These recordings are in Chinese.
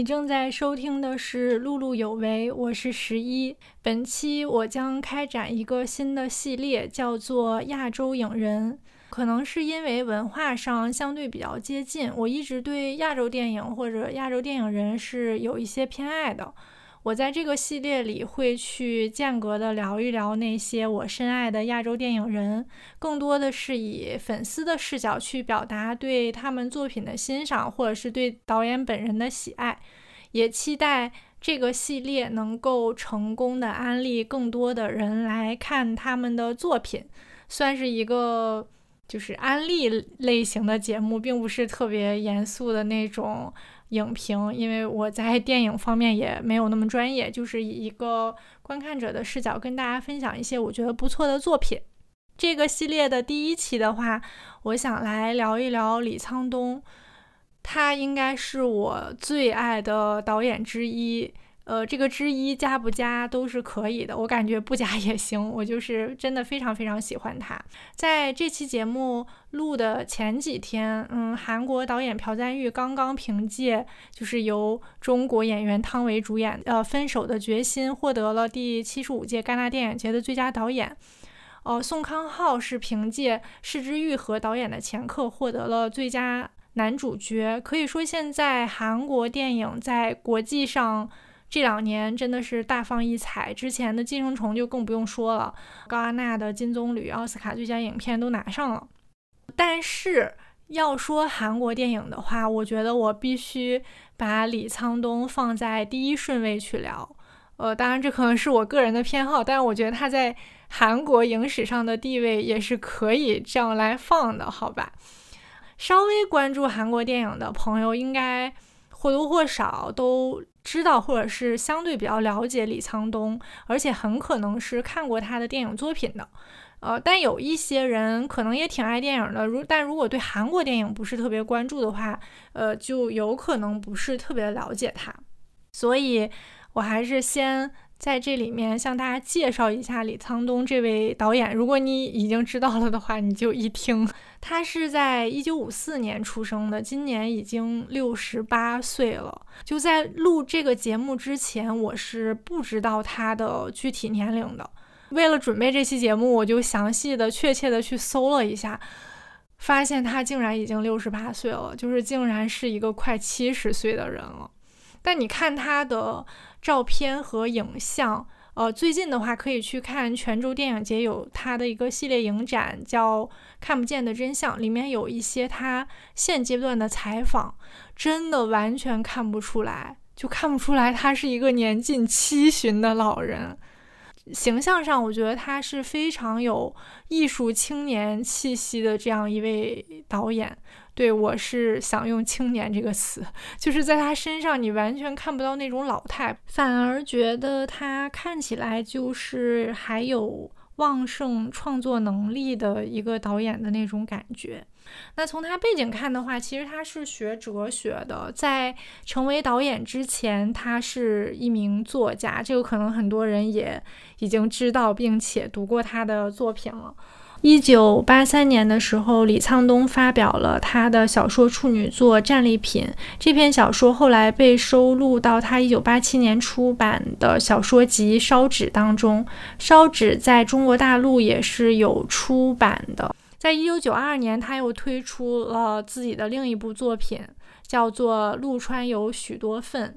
你正在收听的是《碌碌有为》，我是十一。本期我将开展一个新的系列，叫做“亚洲影人”。可能是因为文化上相对比较接近，我一直对亚洲电影或者亚洲电影人是有一些偏爱的。我在这个系列里会去间隔的聊一聊那些我深爱的亚洲电影人，更多的是以粉丝的视角去表达对他们作品的欣赏，或者是对导演本人的喜爱。也期待这个系列能够成功的安利更多的人来看他们的作品，算是一个就是安利类型的节目，并不是特别严肃的那种。影评，因为我在电影方面也没有那么专业，就是以一个观看者的视角跟大家分享一些我觉得不错的作品。这个系列的第一期的话，我想来聊一聊李沧东，他应该是我最爱的导演之一。呃，这个之一加不加都是可以的，我感觉不加也行。我就是真的非常非常喜欢他。在这期节目录的前几天，嗯，韩国导演朴赞玉刚刚凭借就是由中国演员汤唯主演呃《分手的决心》获得了第七十五届戛纳电影节的最佳导演。呃，宋康昊是凭借《失之愈合》导演的前客获得了最佳男主角。可以说，现在韩国电影在国际上。这两年真的是大放异彩，之前的《寄生虫》就更不用说了，高安娜的《金棕榈》奥斯卡最佳影片都拿上了。但是要说韩国电影的话，我觉得我必须把李沧东放在第一顺位去聊。呃，当然这可能是我个人的偏好，但是我觉得他在韩国影史上的地位也是可以这样来放的，好吧？稍微关注韩国电影的朋友，应该或多或少都。知道或者是相对比较了解李沧东，而且很可能是看过他的电影作品的，呃，但有一些人可能也挺爱电影的，如但如果对韩国电影不是特别关注的话，呃，就有可能不是特别了解他，所以我还是先。在这里面向大家介绍一下李沧东这位导演。如果你已经知道了的话，你就一听。他是在一九五四年出生的，今年已经六十八岁了。就在录这个节目之前，我是不知道他的具体年龄的。为了准备这期节目，我就详细的、确切的去搜了一下，发现他竟然已经六十八岁了，就是竟然是一个快七十岁的人了。但你看他的照片和影像，呃，最近的话可以去看泉州电影节有他的一个系列影展，叫《看不见的真相》，里面有一些他现阶段的采访，真的完全看不出来，就看不出来他是一个年近七旬的老人。形象上，我觉得他是非常有艺术青年气息的这样一位导演。对我是想用“青年”这个词，就是在他身上你完全看不到那种老态，反而觉得他看起来就是还有旺盛创作能力的一个导演的那种感觉。那从他背景看的话，其实他是学哲学的，在成为导演之前，他是一名作家。这个可能很多人也已经知道，并且读过他的作品了。一九八三年的时候，李沧东发表了他的小说处女作《战利品》。这篇小说后来被收录到他一九八七年出版的小说集《烧纸》当中。《烧纸》在中国大陆也是有出版的。在一九九二年，他又推出了自己的另一部作品，叫做《陆川有许多份》，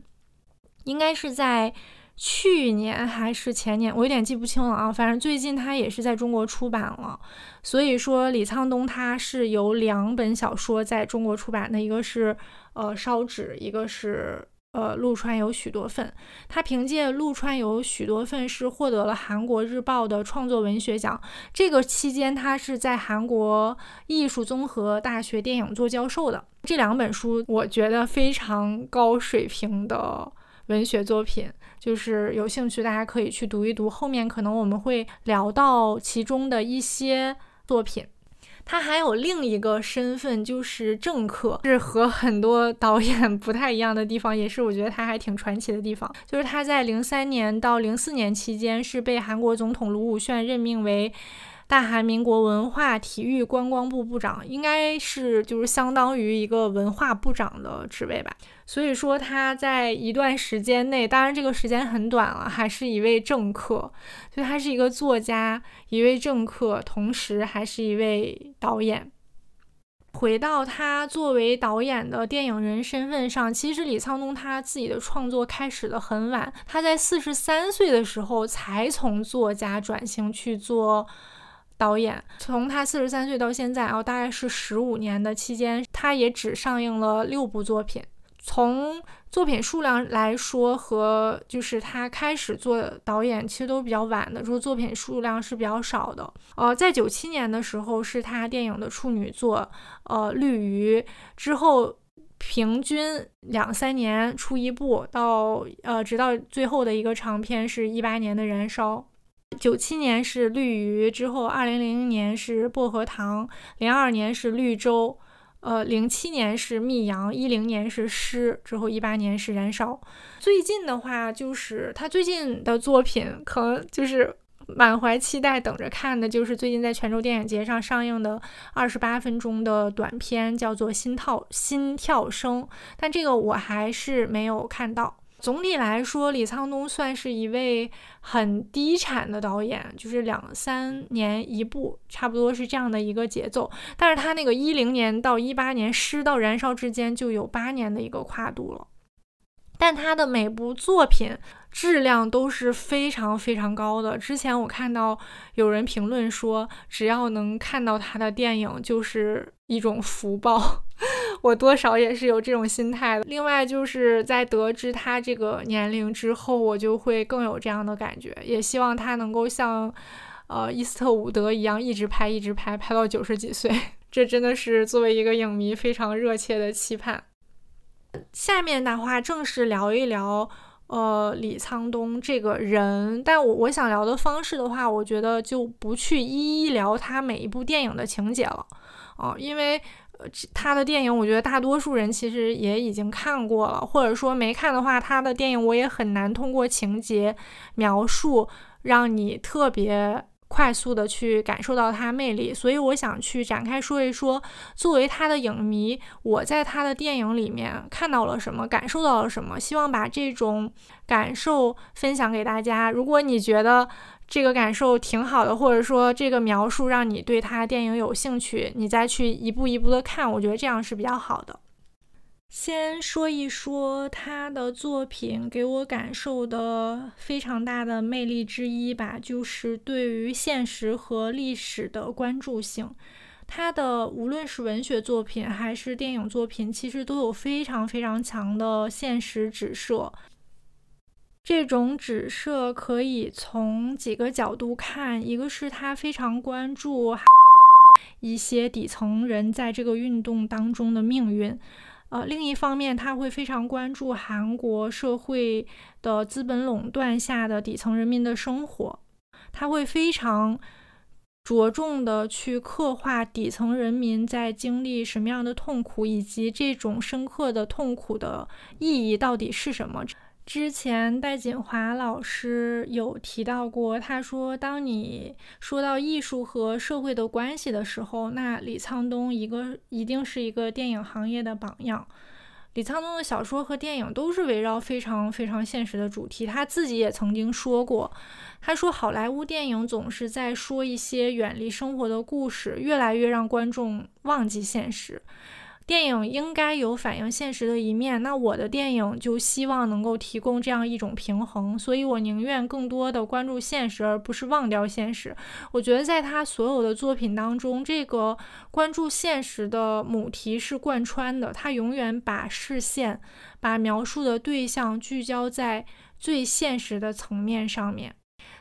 应该是在去年还是前年，我有点记不清了啊。反正最近他也是在中国出版了。所以说，李沧东他是有两本小说在中国出版的，一个是呃《烧纸》，一个是。呃，陆川有许多份，他凭借《陆川有许多份》是获得了韩国日报的创作文学奖。这个期间，他是在韩国艺术综合大学电影做教授的。这两本书，我觉得非常高水平的文学作品，就是有兴趣大家可以去读一读。后面可能我们会聊到其中的一些作品。他还有另一个身份，就是政客，是和很多导演不太一样的地方，也是我觉得他还挺传奇的地方。就是他在零三年到零四年期间是被韩国总统卢武铉任命为。大韩民国文化体育观光部部长，应该是就是相当于一个文化部长的职位吧。所以说他在一段时间内，当然这个时间很短了，还是一位政客，所以他是一个作家，一位政客，同时还是一位导演。回到他作为导演的电影人身份上，其实李沧东他自己的创作开始的很晚，他在四十三岁的时候才从作家转型去做导演。从他四十三岁到现在啊，大概是十五年的期间，他也只上映了六部作品。从作品数量来说，和就是他开始做导演其实都比较晚的，说作品数量是比较少的。呃，在九七年的时候是他电影的处女作，呃，《绿鱼》之后，平均两三年出一部，到呃，直到最后的一个长片是一八年的《燃烧》。九七年是《绿鱼》之后，二零零零年是《薄荷糖》，零二年是《绿洲》。呃，零七年是密阳，一零年是诗，之后一八年是燃烧。最近的话，就是他最近的作品，可能就是满怀期待等着看的，就是最近在泉州电影节上上映的二十八分钟的短片，叫做《心跳心跳声》，但这个我还是没有看到。总体来说，李沧东算是一位很低产的导演，就是两三年一部，差不多是这样的一个节奏。但是他那个一零年到一八年，诗到燃烧之间就有八年的一个跨度了。但他的每部作品质量都是非常非常高的。之前我看到有人评论说，只要能看到他的电影就是一种福报。我多少也是有这种心态的。另外，就是在得知他这个年龄之后，我就会更有这样的感觉。也希望他能够像，呃，伊斯特伍德一样，一直拍，一直拍，拍到九十几岁。这真的是作为一个影迷非常热切的期盼。下面的话，正式聊一聊，呃，李沧东这个人。但我我想聊的方式的话，我觉得就不去一一聊他每一部电影的情节了，哦，因为。他的电影，我觉得大多数人其实也已经看过了，或者说没看的话，他的电影我也很难通过情节描述让你特别快速的去感受到他魅力。所以我想去展开说一说，作为他的影迷，我在他的电影里面看到了什么，感受到了什么，希望把这种感受分享给大家。如果你觉得，这个感受挺好的，或者说这个描述让你对他电影有兴趣，你再去一步一步的看，我觉得这样是比较好的。先说一说他的作品给我感受的非常大的魅力之一吧，就是对于现实和历史的关注性。他的无论是文学作品还是电影作品，其实都有非常非常强的现实指涉。这种指涉可以从几个角度看，一个是他非常关注 一些底层人在这个运动当中的命运，呃，另一方面他会非常关注韩国社会的资本垄断下的底层人民的生活，他会非常着重的去刻画底层人民在经历什么样的痛苦，以及这种深刻的痛苦的意义到底是什么。之前戴锦华老师有提到过，他说，当你说到艺术和社会的关系的时候，那李沧东一个一定是一个电影行业的榜样。李沧东的小说和电影都是围绕非常非常现实的主题。他自己也曾经说过，他说好莱坞电影总是在说一些远离生活的故事，越来越让观众忘记现实。电影应该有反映现实的一面，那我的电影就希望能够提供这样一种平衡，所以我宁愿更多的关注现实，而不是忘掉现实。我觉得在他所有的作品当中，这个关注现实的母题是贯穿的，他永远把视线、把描述的对象聚焦在最现实的层面上面。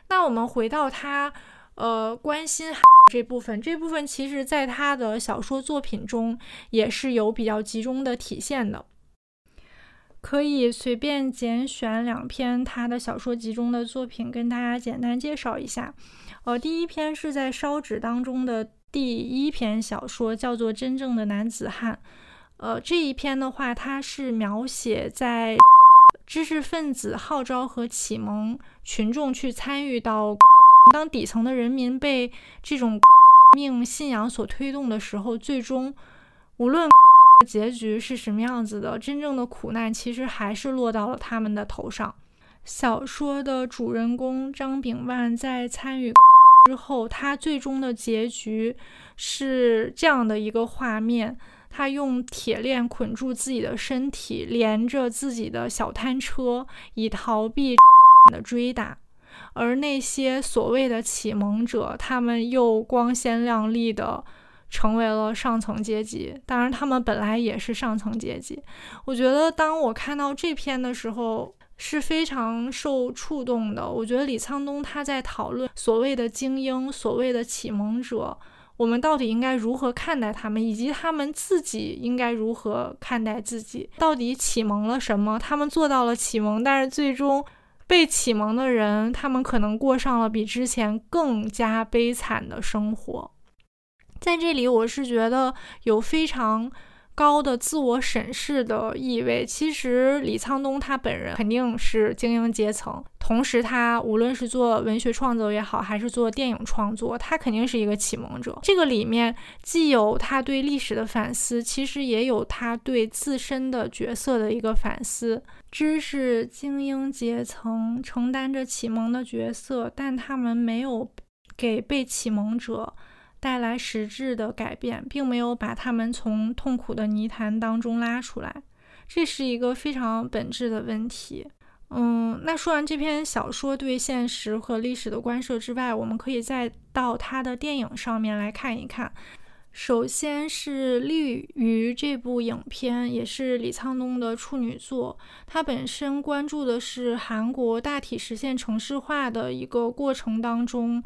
那我们回到他，呃，关心。这部分，这部分其实在他的小说作品中也是有比较集中的体现的。可以随便拣选两篇他的小说集中的作品，跟大家简单介绍一下。呃，第一篇是在《烧纸》当中的第一篇小说，叫做《真正的男子汉》。呃，这一篇的话，它是描写在知识分子号召和启蒙群众去参与到。当底层的人民被这种 命信仰所推动的时候，最终无论 结局是什么样子的，真正的苦难其实还是落到了他们的头上。小说的主人公张炳万在参与 之后，他最终的结局是这样的一个画面：他用铁链捆住自己的身体，连着自己的小摊车，以逃避的追打。而那些所谓的启蒙者，他们又光鲜亮丽的成为了上层阶级。当然，他们本来也是上层阶级。我觉得，当我看到这篇的时候。是非常受触动的。我觉得李沧东他在讨论所谓的精英、所谓的启蒙者，我们到底应该如何看待他们，以及他们自己应该如何看待自己？到底启蒙了什么？他们做到了启蒙，但是最终被启蒙的人，他们可能过上了比之前更加悲惨的生活。在这里，我是觉得有非常。高的自我审视的意味。其实李沧东他本人肯定是精英阶层，同时他无论是做文学创作也好，还是做电影创作，他肯定是一个启蒙者。这个里面既有他对历史的反思，其实也有他对自身的角色的一个反思。知识精英阶层承担着启蒙的角色，但他们没有给被启蒙者。带来实质的改变，并没有把他们从痛苦的泥潭当中拉出来，这是一个非常本质的问题。嗯，那说完这篇小说对现实和历史的关涉之外，我们可以再到他的电影上面来看一看。首先是《绿鱼》这部影片，也是李沧东的处女作。他本身关注的是韩国大体实现城市化的一个过程当中。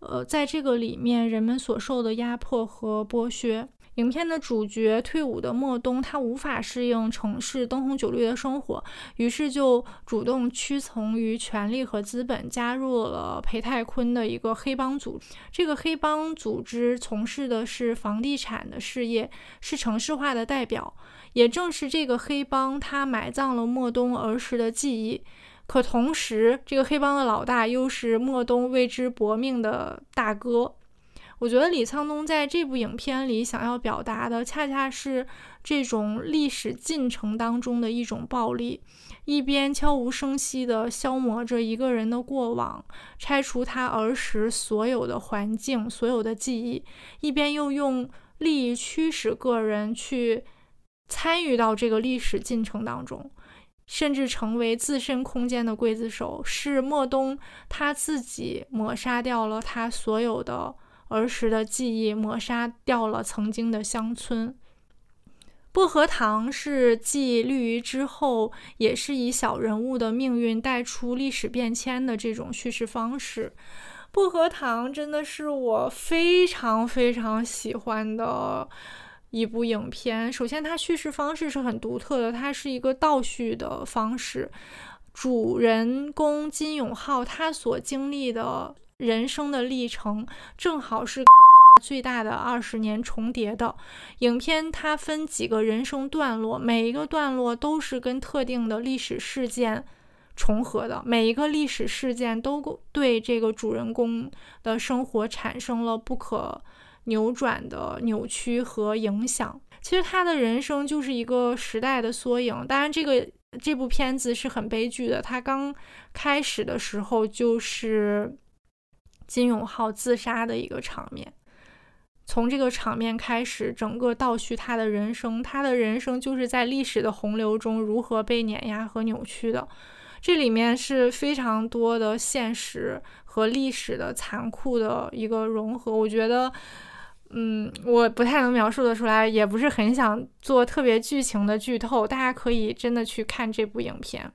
呃，在这个里面，人们所受的压迫和剥削。影片的主角退伍的莫东，他无法适应城市灯红酒绿的生活，于是就主动屈从于权力和资本，加入了裴泰坤的一个黑帮组。这个黑帮组织从事的是房地产的事业，是城市化的代表。也正是这个黑帮，他埋葬了莫东儿时的记忆。可同时，这个黑帮的老大又是莫东为之搏命的大哥。我觉得李沧东在这部影片里想要表达的，恰恰是这种历史进程当中的一种暴力，一边悄无声息地消磨着一个人的过往，拆除他儿时所有的环境、所有的记忆，一边又用利益驱使个人去参与到这个历史进程当中。甚至成为自身空间的刽子手，是莫东他自己抹杀掉了他所有的儿时的记忆，抹杀掉了曾经的乡村。薄荷糖是继绿鱼之后，也是以小人物的命运带出历史变迁的这种叙事方式。薄荷糖真的是我非常非常喜欢的。一部影片，首先它叙事方式是很独特的，它是一个倒叙的方式。主人公金永浩他所经历的人生的历程，正好是 最大的二十年重叠的。影片它分几个人生段落，每一个段落都是跟特定的历史事件重合的，每一个历史事件都对这个主人公的生活产生了不可。扭转的扭曲和影响，其实他的人生就是一个时代的缩影。当然，这个这部片子是很悲剧的。他刚开始的时候就是金永浩自杀的一个场面，从这个场面开始，整个倒叙他的人生。他的人生就是在历史的洪流中如何被碾压和扭曲的。这里面是非常多的现实和历史的残酷的一个融合。我觉得。嗯，我不太能描述的出来，也不是很想做特别剧情的剧透，大家可以真的去看这部影片。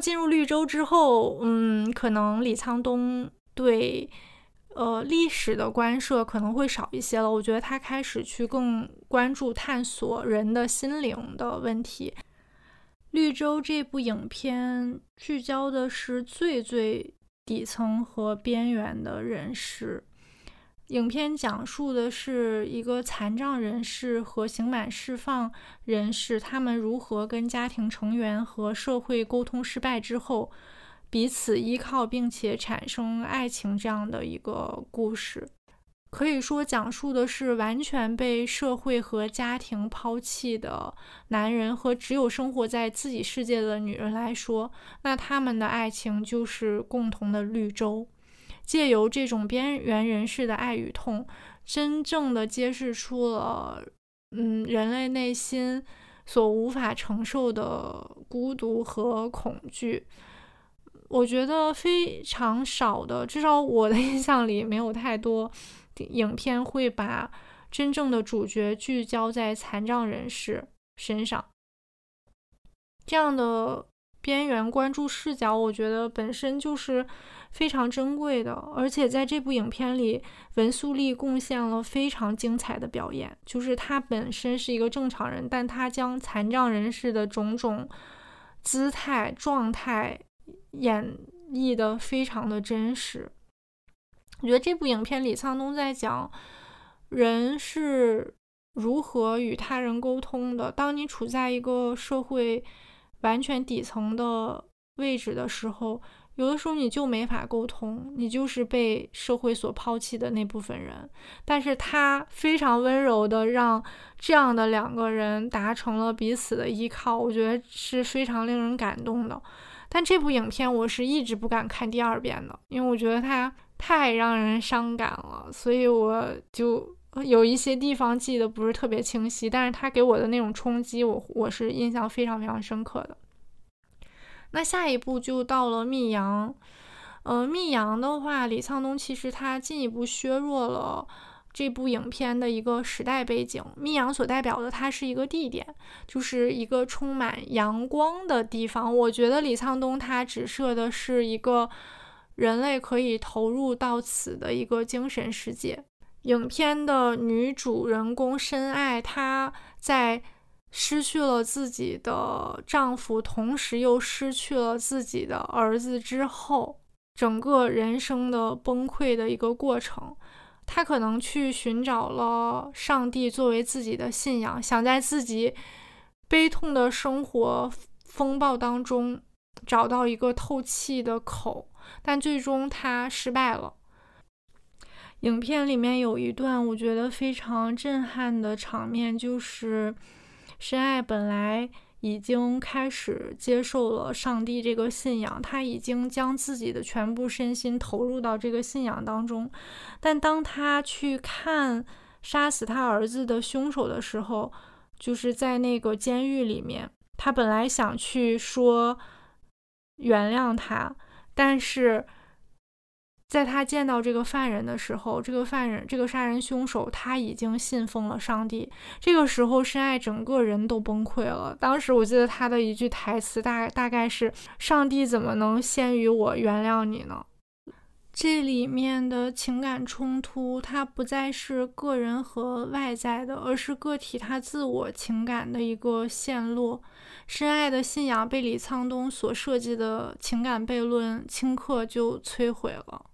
进入绿洲之后，嗯，可能李沧东对呃历史的关涉可能会少一些了。我觉得他开始去更关注探索人的心灵的问题。绿洲这部影片聚焦的是最最底层和边缘的人士。影片讲述的是一个残障人士和刑满释放人士，他们如何跟家庭成员和社会沟通失败之后，彼此依靠并且产生爱情这样的一个故事。可以说，讲述的是完全被社会和家庭抛弃的男人和只有生活在自己世界的女人来说，那他们的爱情就是共同的绿洲。借由这种边缘人士的爱与痛，真正的揭示出了，嗯，人类内心所无法承受的孤独和恐惧。我觉得非常少的，至少我的 印象里没有太多。影片会把真正的主角聚焦在残障人士身上，这样的边缘关注视角，我觉得本身就是非常珍贵的。而且在这部影片里，文素利贡献了非常精彩的表演，就是他本身是一个正常人，但他将残障人士的种种姿态、状态演绎的非常的真实。我觉得这部影片李沧东在讲人是如何与他人沟通的。当你处在一个社会完全底层的位置的时候，有的时候你就没法沟通，你就是被社会所抛弃的那部分人。但是他非常温柔的让这样的两个人达成了彼此的依靠，我觉得是非常令人感动的。但这部影片我是一直不敢看第二遍的，因为我觉得它。太让人伤感了，所以我就有一些地方记得不是特别清晰，但是他给我的那种冲击，我我是印象非常非常深刻的。那下一步就到了《密阳》，呃，《密阳》的话，李沧东其实他进一步削弱了这部影片的一个时代背景，《密阳》所代表的它是一个地点，就是一个充满阳光的地方。我觉得李沧东他指涉的是一个。人类可以投入到此的一个精神世界。影片的女主人公深爱，她在失去了自己的丈夫，同时又失去了自己的儿子之后，整个人生的崩溃的一个过程。他可能去寻找了上帝作为自己的信仰，想在自己悲痛的生活风暴当中找到一个透气的口。但最终他失败了。影片里面有一段我觉得非常震撼的场面，就是深爱本来已经开始接受了上帝这个信仰，他已经将自己的全部身心投入到这个信仰当中。但当他去看杀死他儿子的凶手的时候，就是在那个监狱里面，他本来想去说原谅他。但是，在他见到这个犯人的时候，这个犯人，这个杀人凶手，他已经信奉了上帝。这个时候，深爱整个人都崩溃了。当时我记得他的一句台词，大大概是：“上帝怎么能先于我原谅你呢？”这里面的情感冲突，它不再是个人和外在的，而是个体他自我情感的一个陷落。深爱的信仰被李沧东所设计的情感悖论顷刻就摧毁了。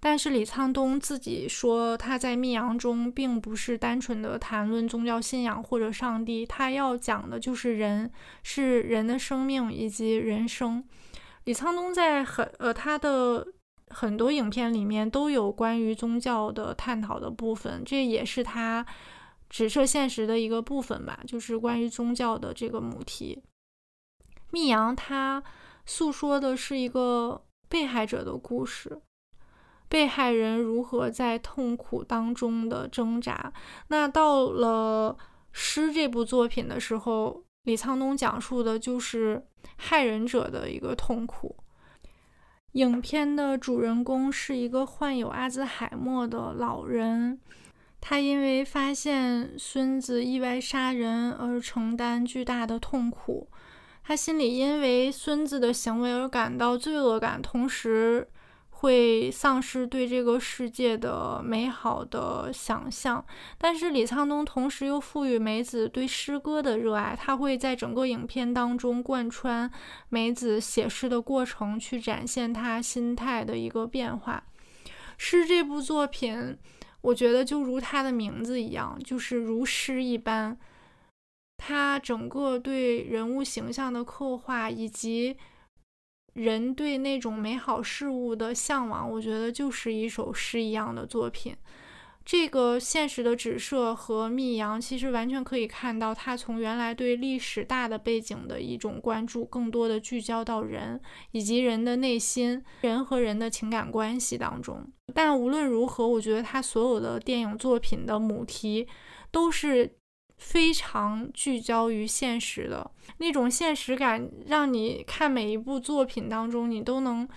但是李沧东自己说，他在《密阳》中并不是单纯的谈论宗教信仰或者上帝，他要讲的就是人，是人的生命以及人生。李沧东在很呃他的很多影片里面都有关于宗教的探讨的部分，这也是他。直射现实的一个部分吧，就是关于宗教的这个母题。密阳他诉说的是一个被害者的故事，被害人如何在痛苦当中的挣扎。那到了诗这部作品的时候，李沧东讲述的就是害人者的一个痛苦。影片的主人公是一个患有阿兹海默的老人。他因为发现孙子意外杀人而承担巨大的痛苦，他心里因为孙子的行为而感到罪恶感，同时会丧失对这个世界的美好的想象。但是李沧东同时又赋予梅子对诗歌的热爱，他会在整个影片当中贯穿梅子写诗的过程，去展现他心态的一个变化。诗这部作品。我觉得就如他的名字一样，就是如诗一般。他整个对人物形象的刻画，以及人对那种美好事物的向往，我觉得就是一首诗一样的作品。这个现实的指涉和密阳，其实完全可以看到，他从原来对历史大的背景的一种关注，更多的聚焦到人以及人的内心、人和人的情感关系当中。但无论如何，我觉得他所有的电影作品的母题都是非常聚焦于现实的那种现实感，让你看每一部作品当中，你都能。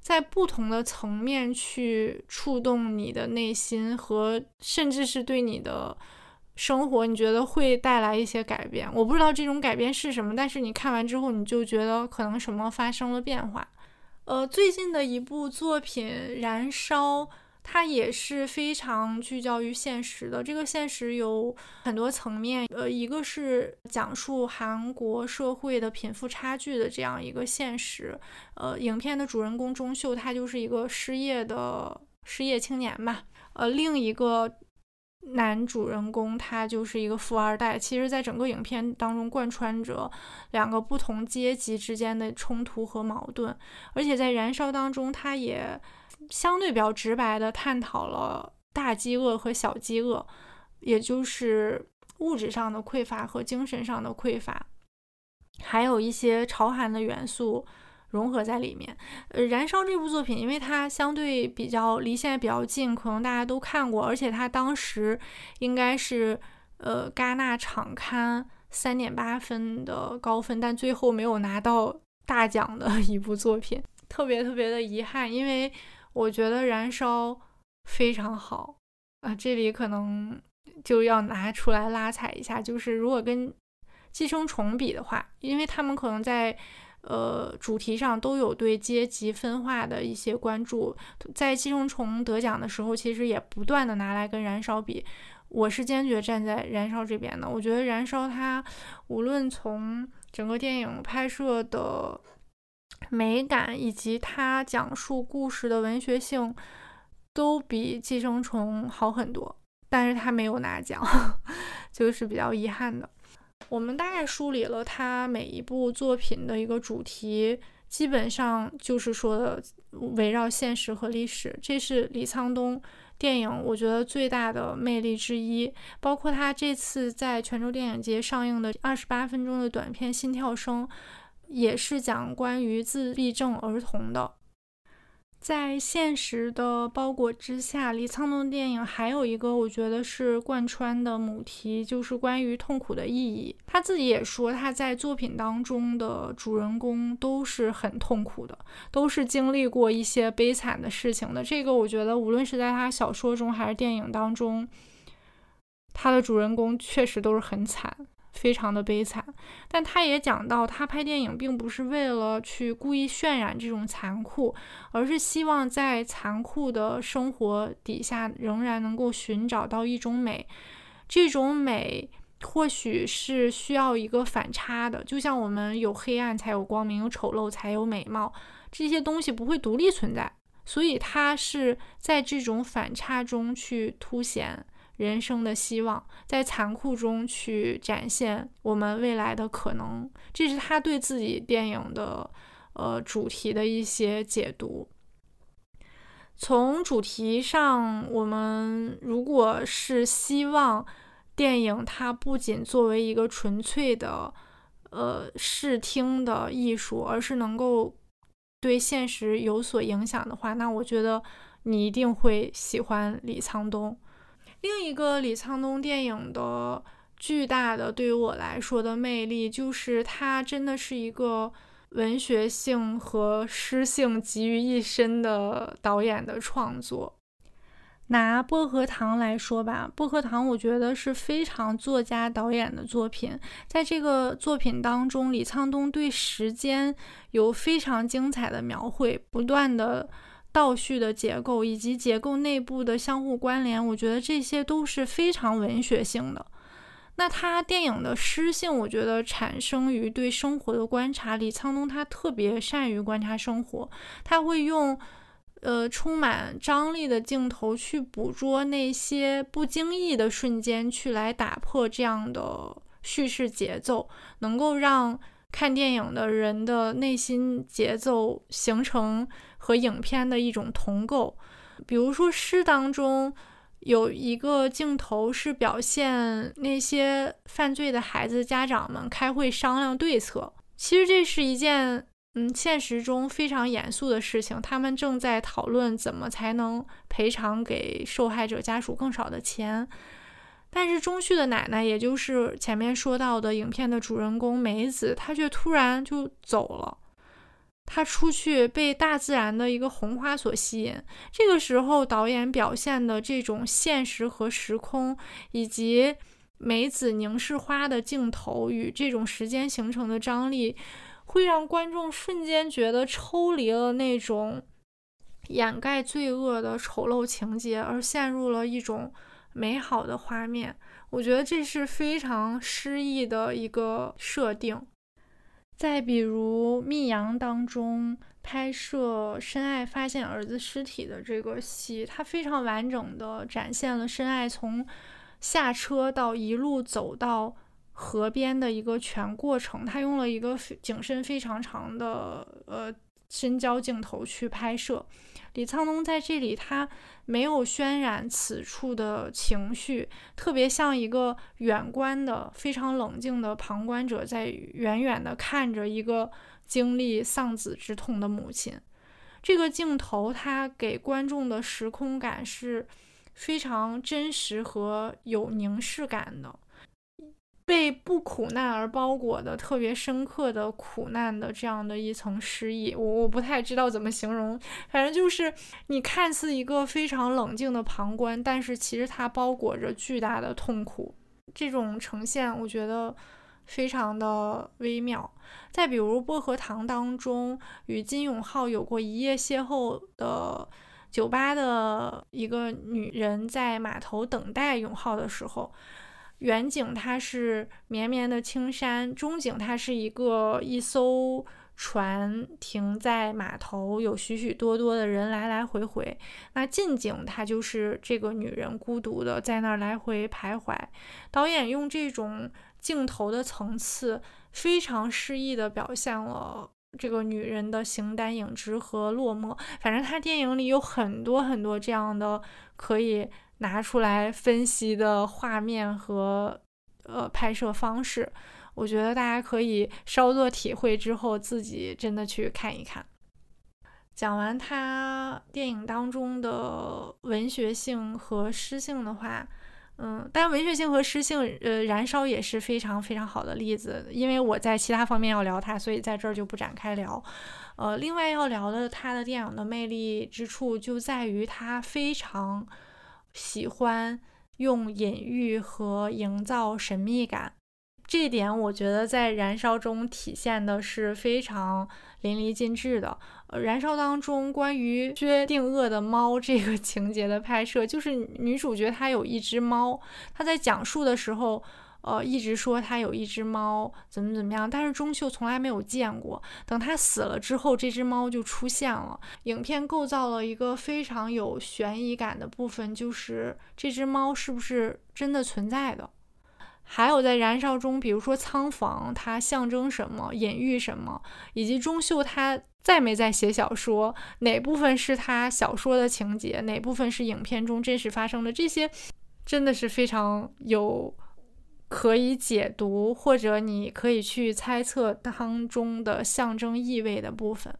在不同的层面去触动你的内心，和甚至是对你的生活，你觉得会带来一些改变。我不知道这种改变是什么，但是你看完之后，你就觉得可能什么发生了变化。呃，最近的一部作品《燃烧》。它也是非常聚焦于现实的。这个现实有很多层面，呃，一个是讲述韩国社会的贫富差距的这样一个现实。呃，影片的主人公钟秀，他就是一个失业的失业青年嘛。呃，另一个男主人公他就是一个富二代。其实，在整个影片当中，贯穿着两个不同阶级之间的冲突和矛盾。而且在《燃烧》当中，他也。相对比较直白的探讨了大饥饿和小饥饿，也就是物质上的匮乏和精神上的匮乏，还有一些朝韩的元素融合在里面。呃，燃烧这部作品，因为它相对比较离现在比较近，可能大家都看过，而且它当时应该是呃戛纳场刊三点八分的高分，但最后没有拿到大奖的一部作品，特别特别的遗憾，因为。我觉得燃烧非常好啊，这里可能就要拿出来拉踩一下。就是如果跟寄生虫比的话，因为他们可能在呃主题上都有对阶级分化的一些关注，在寄生虫得奖的时候，其实也不断的拿来跟燃烧比。我是坚决站在燃烧这边的。我觉得燃烧它无论从整个电影拍摄的。美感以及它讲述故事的文学性都比《寄生虫》好很多，但是它没有拿奖，就是比较遗憾的。我们大概梳理了他每一部作品的一个主题，基本上就是说的围绕现实和历史，这是李沧东电影我觉得最大的魅力之一。包括他这次在泉州电影节上映的二十八分钟的短片《心跳声》。也是讲关于自闭症儿童的，在现实的包裹之下，李沧东电影还有一个我觉得是贯穿的母题，就是关于痛苦的意义。他自己也说，他在作品当中的主人公都是很痛苦的，都是经历过一些悲惨的事情的。这个我觉得，无论是在他小说中还是电影当中，他的主人公确实都是很惨。非常的悲惨，但他也讲到，他拍电影并不是为了去故意渲染这种残酷，而是希望在残酷的生活底下，仍然能够寻找到一种美。这种美或许是需要一个反差的，就像我们有黑暗才有光明，有丑陋才有美貌，这些东西不会独立存在，所以他是在这种反差中去凸显。人生的希望，在残酷中去展现我们未来的可能，这是他对自己电影的呃主题的一些解读。从主题上，我们如果是希望电影它不仅作为一个纯粹的呃视听的艺术，而是能够对现实有所影响的话，那我觉得你一定会喜欢李沧东。另一个李沧东电影的巨大的对于我来说的魅力，就是它真的是一个文学性和诗性集于一身的导演的创作。拿《薄荷糖》来说吧，《薄荷糖》我觉得是非常作家导演的作品。在这个作品当中，李沧东对时间有非常精彩的描绘，不断的。倒叙的结构以及结构内部的相互关联，我觉得这些都是非常文学性的。那他电影的诗性，我觉得产生于对生活的观察。李沧东他特别善于观察生活，他会用呃充满张力的镜头去捕捉那些不经意的瞬间，去来打破这样的叙事节奏，能够让。看电影的人的内心节奏，形成和影片的一种同构。比如说诗当中有一个镜头是表现那些犯罪的孩子家长们开会商量对策，其实这是一件。嗯，现实中非常严肃的事情，他们正在讨论怎么才能赔偿给受害者家属更少的钱。但是钟旭的奶奶，也就是前面说到的影片的主人公梅子，她却突然就走了。他出去被大自然的一个红花所吸引。这个时候，导演表现的这种现实和时空，以及梅子凝视花的镜头与这种时间形成的张力。会让观众瞬间觉得抽离了那种掩盖罪恶的丑陋情节，而陷入了一种美好的画面。我觉得这是非常诗意的一个设定。再比如《密阳》当中拍摄深爱发现儿子尸体的这个戏，它非常完整的展现了深爱从下车到一路走到。河边的一个全过程，他用了一个景深非常长的呃深焦镜头去拍摄。李沧东在这里，他没有渲染此处的情绪，特别像一个远观的非常冷静的旁观者，在远远的看着一个经历丧子之痛的母亲。这个镜头，它给观众的时空感是非常真实和有凝视感的。被不苦难而包裹的特别深刻的苦难的这样的一层诗意，我我不太知道怎么形容，反正就是你看似一个非常冷静的旁观，但是其实它包裹着巨大的痛苦，这种呈现我觉得非常的微妙。再比如《薄荷糖》当中与金永浩有过一夜邂逅的酒吧的一个女人在码头等待永浩的时候。远景它是绵绵的青山，中景它是一个一艘船停在码头，有许许多多的人来来回回。那近景它就是这个女人孤独的在那儿来回徘徊。导演用这种镜头的层次，非常诗意的表现了这个女人的形单影只和落寞。反正他电影里有很多很多这样的可以。拿出来分析的画面和呃拍摄方式，我觉得大家可以稍作体会之后，自己真的去看一看。讲完他电影当中的文学性和诗性的话，嗯，但文学性和诗性，呃，《燃烧》也是非常非常好的例子。因为我在其他方面要聊它，所以在这儿就不展开聊。呃，另外要聊的他的电影的魅力之处，就在于他非常。喜欢用隐喻和营造神秘感，这点我觉得在《燃烧》中体现的是非常淋漓尽致的。呃，《燃烧》当中关于薛定谔的猫这个 情节的拍摄，就是女主角她有一只猫，她在讲述的时候。呃，一直说他有一只猫，怎么怎么样，但是钟秀从来没有见过。等他死了之后，这只猫就出现了。影片构造了一个非常有悬疑感的部分，就是这只猫是不是真的存在的？还有在燃烧中，比如说仓房，它象征什么，隐喻什么，以及钟秀他在没在写小说，哪部分是他小说的情节，哪部分是影片中真实发生的，这些真的是非常有。可以解读，或者你可以去猜测当中的象征意味的部分，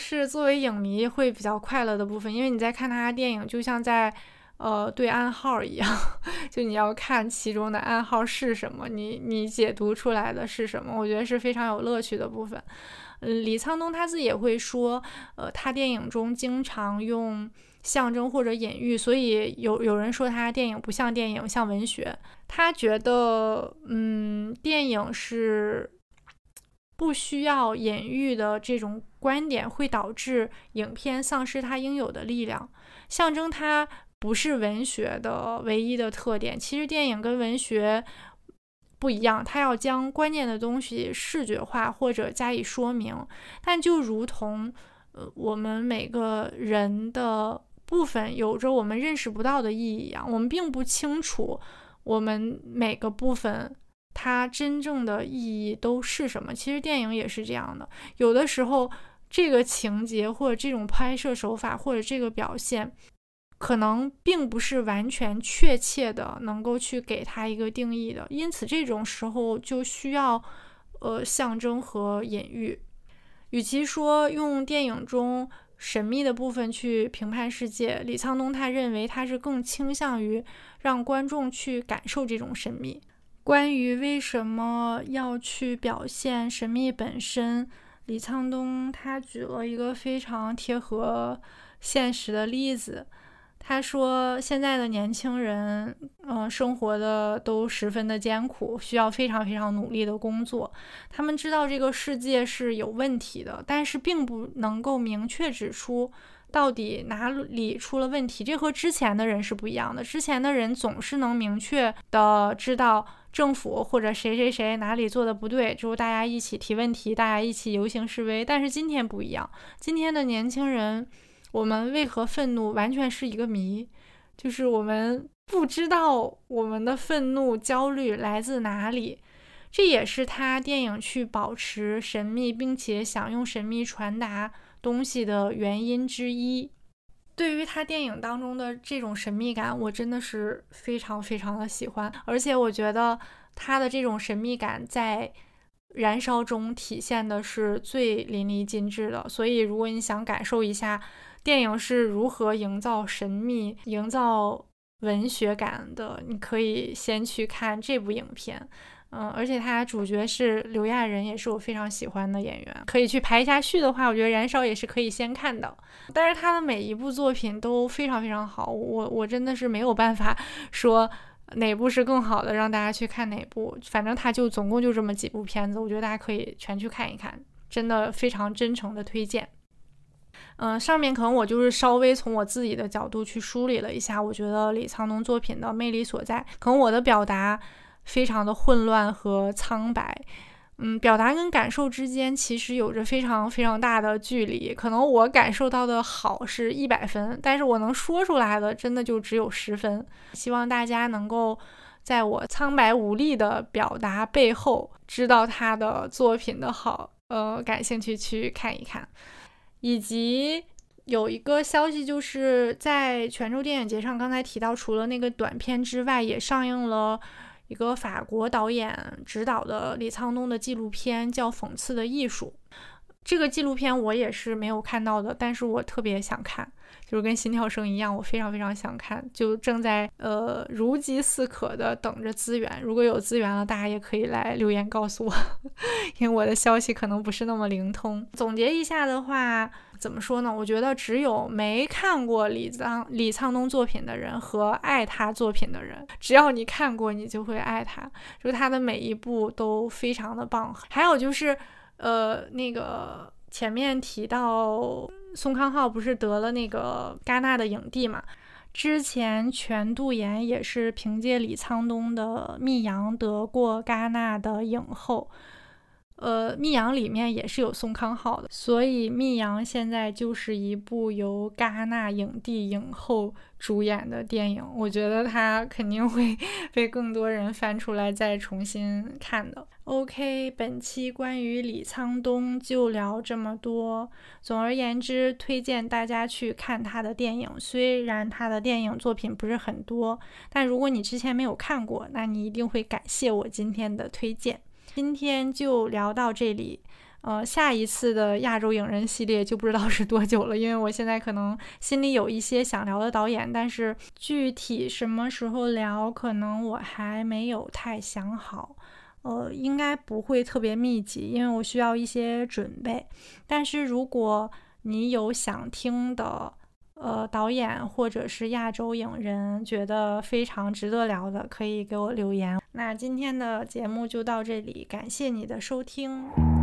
是作为影迷会比较快乐的部分，因为你在看他的电影，就像在呃对暗号一样，就你要看其中的暗号是什么，你你解读出来的是什么，我觉得是非常有乐趣的部分。嗯，李沧东他自己也会说，呃，他电影中经常用。象征或者隐喻，所以有有人说他电影不像电影，像文学。他觉得，嗯，电影是不需要隐喻的这种观点，会导致影片丧失它应有的力量。象征它不是文学的唯一的特点。其实电影跟文学不一样，它要将关键的东西视觉化或者加以说明。但就如同，呃，我们每个人的。部分有着我们认识不到的意义一样，我们并不清楚我们每个部分它真正的意义都是什么。其实电影也是这样的，有的时候这个情节或者这种拍摄手法或者这个表现，可能并不是完全确切的能够去给它一个定义的。因此，这种时候就需要呃象征和隐喻。与其说用电影中神秘的部分去评判世界，李沧东他认为他是更倾向于让观众去感受这种神秘。关于为什么要去表现神秘本身，李沧东他举了一个非常贴合现实的例子。他说：“现在的年轻人，嗯，生活的都十分的艰苦，需要非常非常努力的工作。他们知道这个世界是有问题的，但是并不能够明确指出到底哪里出了问题。这和之前的人是不一样的。之前的人总是能明确的知道政府或者谁谁谁哪里做的不对，之后大家一起提问题，大家一起游行示威。但是今天不一样，今天的年轻人。”我们为何愤怒，完全是一个谜，就是我们不知道我们的愤怒、焦虑来自哪里。这也是他电影去保持神秘，并且想用神秘传达东西的原因之一。对于他电影当中的这种神秘感，我真的是非常非常的喜欢，而且我觉得他的这种神秘感在《燃烧》中体现的是最淋漓尽致的。所以，如果你想感受一下，电影是如何营造神秘、营造文学感的？你可以先去看这部影片，嗯，而且它主角是刘亚仁，也是我非常喜欢的演员。可以去排一下序的话，我觉得《燃烧》也是可以先看的。但是他的每一部作品都非常非常好，我我真的是没有办法 说哪部是更好的，让大家去看哪部。反正他就总共就这么几部片子，我觉得大家可以全去看一看，真的非常真诚的推荐。嗯，上面可能我就是稍微从我自己的角度去梳理了一下，我觉得李沧东作品的魅力所在。可能我的表达非常的混乱和苍白，嗯，表达跟感受之间其实有着非常非常大的距离。可能我感受到的好是一百分，但是我能说出来的真的就只有十分。希望大家能够在我苍白无力的表达背后，知道他的作品的好，呃，感兴趣去看一看。以及有一个消息，就是在泉州电影节上，刚才提到，除了那个短片之外，也上映了一个法国导演执导的李沧东的纪录片，叫《讽刺的艺术》。这个纪录片我也是没有看到的，但是我特别想看。就是跟心跳声一样，我非常非常想看，就正在呃如饥似渴的等着资源。如果有资源了，大家也可以来留言告诉我，因为我的消息可能不是那么灵通。总结一下的话，怎么说呢？我觉得只有没看过李沧李沧东作品的人和爱他作品的人，只要你看过，你就会爱他。就是他的每一部都非常的棒。还有就是呃那个前面提到。宋康昊不是得了那个戛纳的影帝嘛？之前全度妍也是凭借李沧东的《密阳》得过戛纳的影后。呃，《密阳》里面也是有宋康昊的，所以《密阳》现在就是一部由戛纳影帝影后主演的电影。我觉得它肯定会 被更多人翻出来再重新看的。OK，本期关于李沧东就聊这么多。总而言之，推荐大家去看他的电影。虽然他的电影作品不是很多，但如果你之前没有看过，那你一定会感谢我今天的推荐。今天就聊到这里，呃，下一次的亚洲影人系列就不知道是多久了，因为我现在可能心里有一些想聊的导演，但是具体什么时候聊，可能我还没有太想好，呃，应该不会特别密集，因为我需要一些准备。但是如果你有想听的，呃，导演或者是亚洲影人觉得非常值得聊的，可以给我留言。那今天的节目就到这里，感谢你的收听。